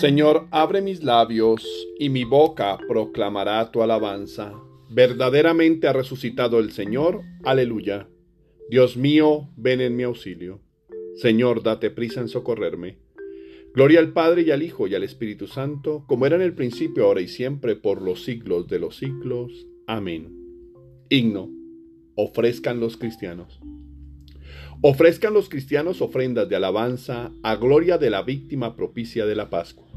Señor, abre mis labios y mi boca proclamará tu alabanza. Verdaderamente ha resucitado el Señor. Aleluya. Dios mío, ven en mi auxilio. Señor, date prisa en socorrerme. Gloria al Padre y al Hijo y al Espíritu Santo, como era en el principio, ahora y siempre, por los siglos de los siglos. Amén. Himno. Ofrezcan los cristianos. Ofrezcan los cristianos ofrendas de alabanza a gloria de la víctima propicia de la Pascua.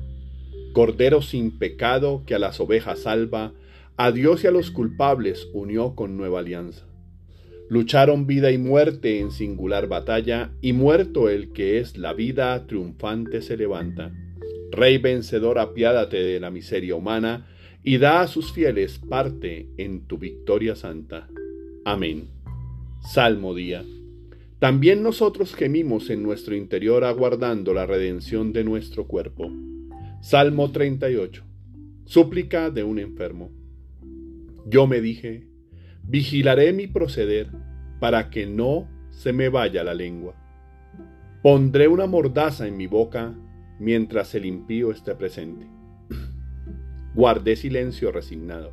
Cordero sin pecado que a las ovejas salva, a Dios y a los culpables unió con nueva alianza. Lucharon vida y muerte en singular batalla, y muerto el que es la vida, triunfante se levanta. Rey vencedor, apiádate de la miseria humana, y da a sus fieles parte en tu victoria santa. Amén. Salmo día. También nosotros gemimos en nuestro interior aguardando la redención de nuestro cuerpo. Salmo 38. Súplica de un enfermo. Yo me dije, vigilaré mi proceder para que no se me vaya la lengua. Pondré una mordaza en mi boca mientras el impío esté presente. Guardé silencio resignado.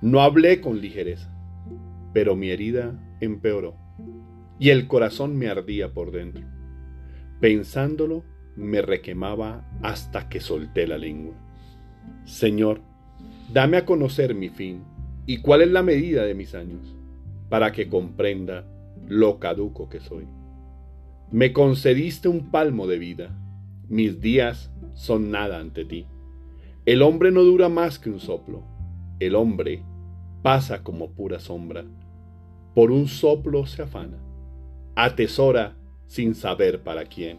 No hablé con ligereza, pero mi herida empeoró y el corazón me ardía por dentro. Pensándolo, me requemaba hasta que solté la lengua. Señor, dame a conocer mi fin y cuál es la medida de mis años, para que comprenda lo caduco que soy. Me concediste un palmo de vida, mis días son nada ante ti. El hombre no dura más que un soplo, el hombre pasa como pura sombra, por un soplo se afana atesora sin saber para quién.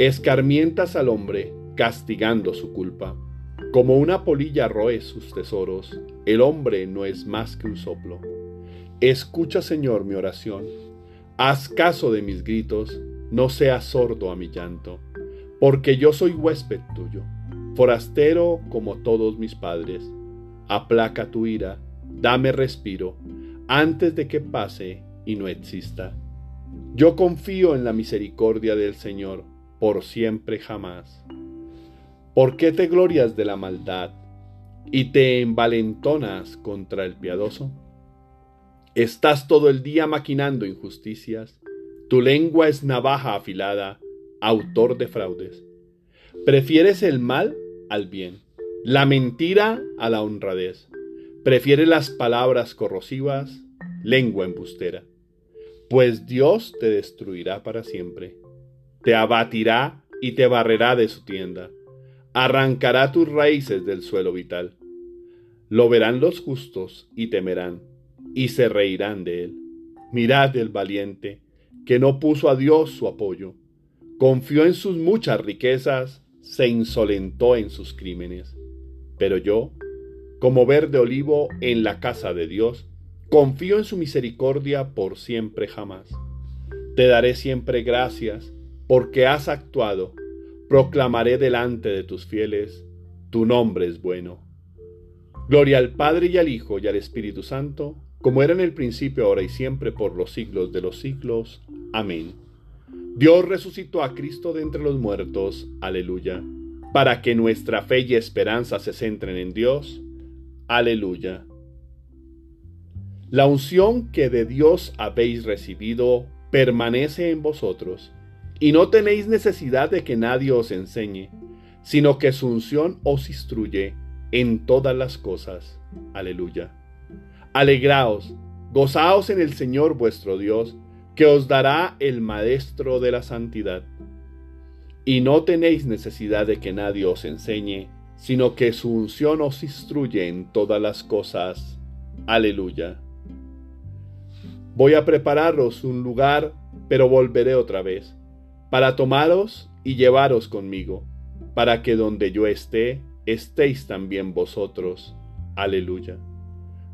Escarmientas al hombre, castigando su culpa. Como una polilla roe sus tesoros, el hombre no es más que un soplo. Escucha, Señor, mi oración. Haz caso de mis gritos, no seas sordo a mi llanto, porque yo soy huésped tuyo, forastero como todos mis padres. Aplaca tu ira, dame respiro, antes de que pase y no exista. Yo confío en la misericordia del Señor por siempre jamás. ¿Por qué te glorias de la maldad y te envalentonas contra el piadoso? Estás todo el día maquinando injusticias, tu lengua es navaja afilada, autor de fraudes. Prefieres el mal al bien, la mentira a la honradez. Prefieres las palabras corrosivas, lengua embustera pues Dios te destruirá para siempre. Te abatirá y te barrerá de su tienda. Arrancará tus raíces del suelo vital. Lo verán los justos y temerán, y se reirán de él. Mirad el valiente, que no puso a Dios su apoyo. Confió en sus muchas riquezas, se insolentó en sus crímenes. Pero yo, como verde olivo en la casa de Dios, Confío en su misericordia por siempre jamás. Te daré siempre gracias porque has actuado. Proclamaré delante de tus fieles, tu nombre es bueno. Gloria al Padre y al Hijo y al Espíritu Santo, como era en el principio, ahora y siempre, por los siglos de los siglos. Amén. Dios resucitó a Cristo de entre los muertos. Aleluya. Para que nuestra fe y esperanza se centren en Dios. Aleluya. La unción que de Dios habéis recibido permanece en vosotros, y no tenéis necesidad de que nadie os enseñe, sino que su unción os instruye en todas las cosas. Aleluya. Alegraos, gozaos en el Señor vuestro Dios, que os dará el Maestro de la Santidad. Y no tenéis necesidad de que nadie os enseñe, sino que su unción os instruye en todas las cosas. Aleluya. Voy a prepararos un lugar, pero volveré otra vez, para tomaros y llevaros conmigo, para que donde yo esté, estéis también vosotros. Aleluya.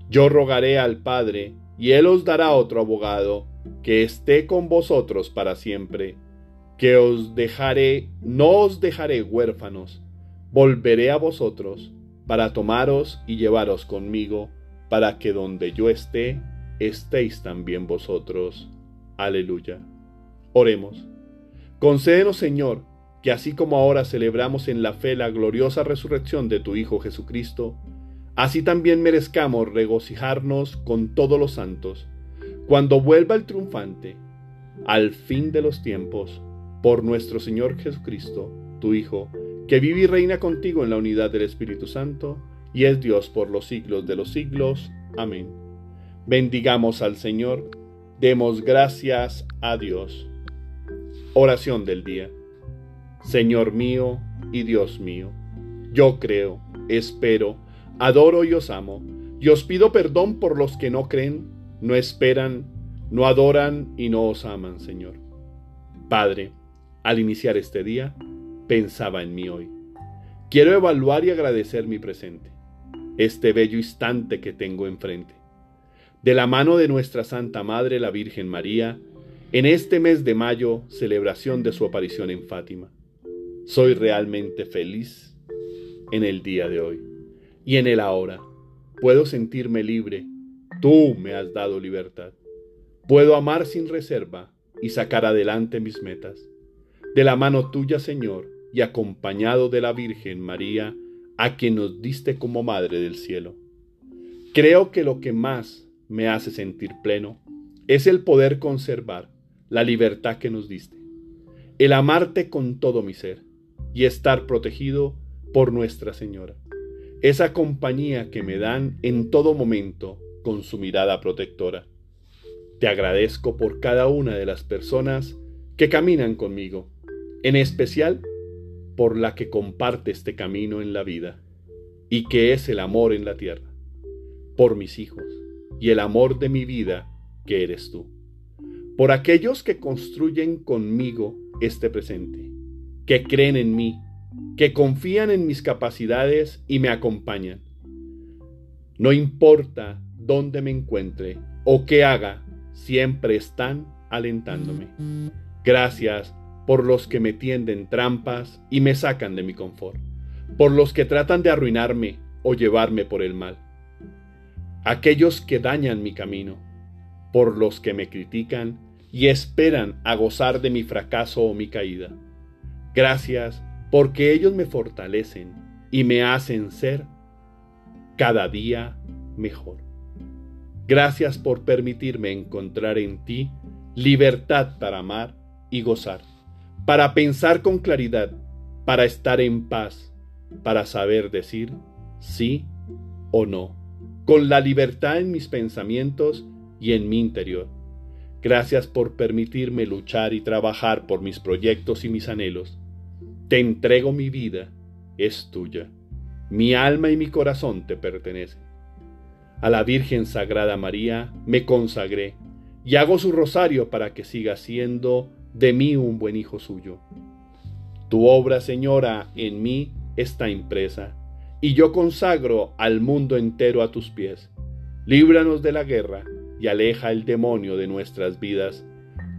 Yo rogaré al Padre, y Él os dará otro abogado, que esté con vosotros para siempre, que os dejaré, no os dejaré huérfanos, volveré a vosotros, para tomaros y llevaros conmigo, para que donde yo esté, estéis también vosotros. Aleluya. Oremos. Concédenos, Señor, que así como ahora celebramos en la fe la gloriosa resurrección de tu Hijo Jesucristo, así también merezcamos regocijarnos con todos los santos, cuando vuelva el triunfante, al fin de los tiempos, por nuestro Señor Jesucristo, tu Hijo, que vive y reina contigo en la unidad del Espíritu Santo, y es Dios por los siglos de los siglos. Amén. Bendigamos al Señor, demos gracias a Dios. Oración del día. Señor mío y Dios mío, yo creo, espero, adoro y os amo, y os pido perdón por los que no creen, no esperan, no adoran y no os aman, Señor. Padre, al iniciar este día, pensaba en mí hoy. Quiero evaluar y agradecer mi presente, este bello instante que tengo enfrente. De la mano de nuestra Santa Madre, la Virgen María, en este mes de mayo, celebración de su aparición en Fátima. Soy realmente feliz en el día de hoy y en el ahora. Puedo sentirme libre. Tú me has dado libertad. Puedo amar sin reserva y sacar adelante mis metas. De la mano tuya, Señor, y acompañado de la Virgen María, a quien nos diste como Madre del Cielo. Creo que lo que más me hace sentir pleno es el poder conservar la libertad que nos diste, el amarte con todo mi ser y estar protegido por Nuestra Señora, esa compañía que me dan en todo momento con su mirada protectora. Te agradezco por cada una de las personas que caminan conmigo, en especial por la que comparte este camino en la vida y que es el amor en la tierra, por mis hijos y el amor de mi vida que eres tú, por aquellos que construyen conmigo este presente, que creen en mí, que confían en mis capacidades y me acompañan. No importa dónde me encuentre o qué haga, siempre están alentándome. Gracias por los que me tienden trampas y me sacan de mi confort, por los que tratan de arruinarme o llevarme por el mal, aquellos que dañan mi camino, por los que me critican y esperan a gozar de mi fracaso o mi caída. Gracias porque ellos me fortalecen y me hacen ser cada día mejor. Gracias por permitirme encontrar en ti libertad para amar y gozar para pensar con claridad, para estar en paz, para saber decir sí o no, con la libertad en mis pensamientos y en mi interior. Gracias por permitirme luchar y trabajar por mis proyectos y mis anhelos. Te entrego mi vida, es tuya. Mi alma y mi corazón te pertenecen. A la Virgen Sagrada María me consagré y hago su rosario para que siga siendo de mí un buen hijo suyo. Tu obra, Señora, en mí está impresa, y yo consagro al mundo entero a tus pies. Líbranos de la guerra y aleja el demonio de nuestras vidas.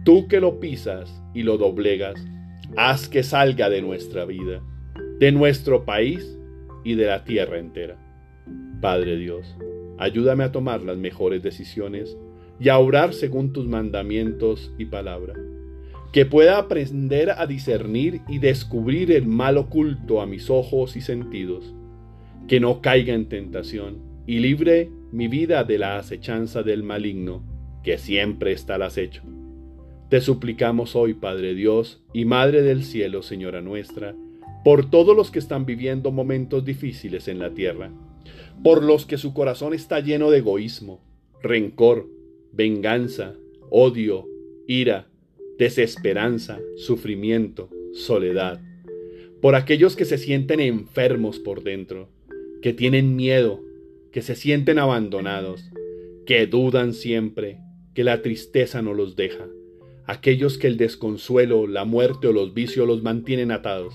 Tú que lo pisas y lo doblegas, haz que salga de nuestra vida, de nuestro país y de la tierra entera. Padre Dios, ayúdame a tomar las mejores decisiones y a orar según tus mandamientos y palabra que pueda aprender a discernir y descubrir el mal oculto a mis ojos y sentidos, que no caiga en tentación y libre mi vida de la acechanza del maligno, que siempre está al acecho. Te suplicamos hoy, Padre Dios y Madre del Cielo, Señora nuestra, por todos los que están viviendo momentos difíciles en la tierra, por los que su corazón está lleno de egoísmo, rencor, venganza, odio, ira, desesperanza, sufrimiento, soledad, por aquellos que se sienten enfermos por dentro, que tienen miedo, que se sienten abandonados, que dudan siempre, que la tristeza no los deja, aquellos que el desconsuelo, la muerte o los vicios los mantienen atados.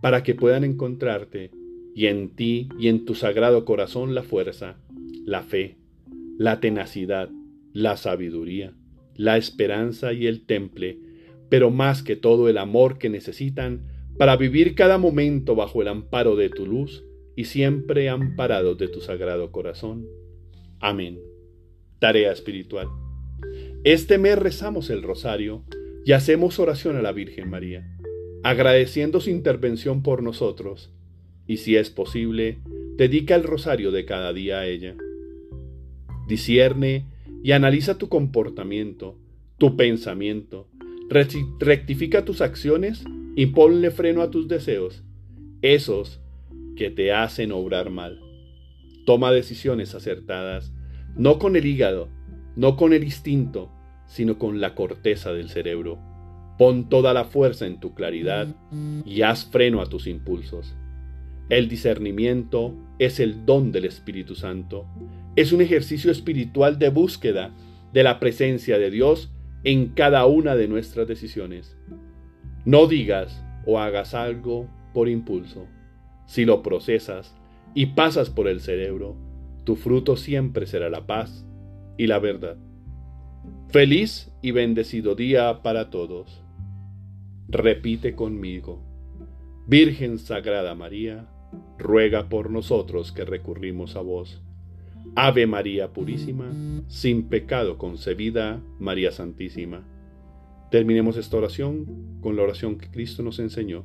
para que puedan encontrarte y en ti y en tu sagrado corazón la fuerza, la fe, la tenacidad, la sabiduría, la esperanza y el temple, pero más que todo el amor que necesitan para vivir cada momento bajo el amparo de tu luz y siempre amparados de tu sagrado corazón. Amén. Tarea espiritual. Este mes rezamos el rosario y hacemos oración a la Virgen María, agradeciendo su intervención por nosotros, y si es posible, dedica el rosario de cada día a ella. Discierne y analiza tu comportamiento, tu pensamiento, rectifica tus acciones y ponle freno a tus deseos, esos que te hacen obrar mal. Toma decisiones acertadas, no con el hígado, no con el instinto, sino con la corteza del cerebro. Pon toda la fuerza en tu claridad y haz freno a tus impulsos. El discernimiento es el don del Espíritu Santo. Es un ejercicio espiritual de búsqueda de la presencia de Dios en cada una de nuestras decisiones. No digas o hagas algo por impulso. Si lo procesas y pasas por el cerebro, tu fruto siempre será la paz y la verdad. Feliz y bendecido día para todos. Repite conmigo. Virgen Sagrada María, ruega por nosotros que recurrimos a vos. Ave María Purísima, sin pecado concebida, María Santísima. Terminemos esta oración con la oración que Cristo nos enseñó.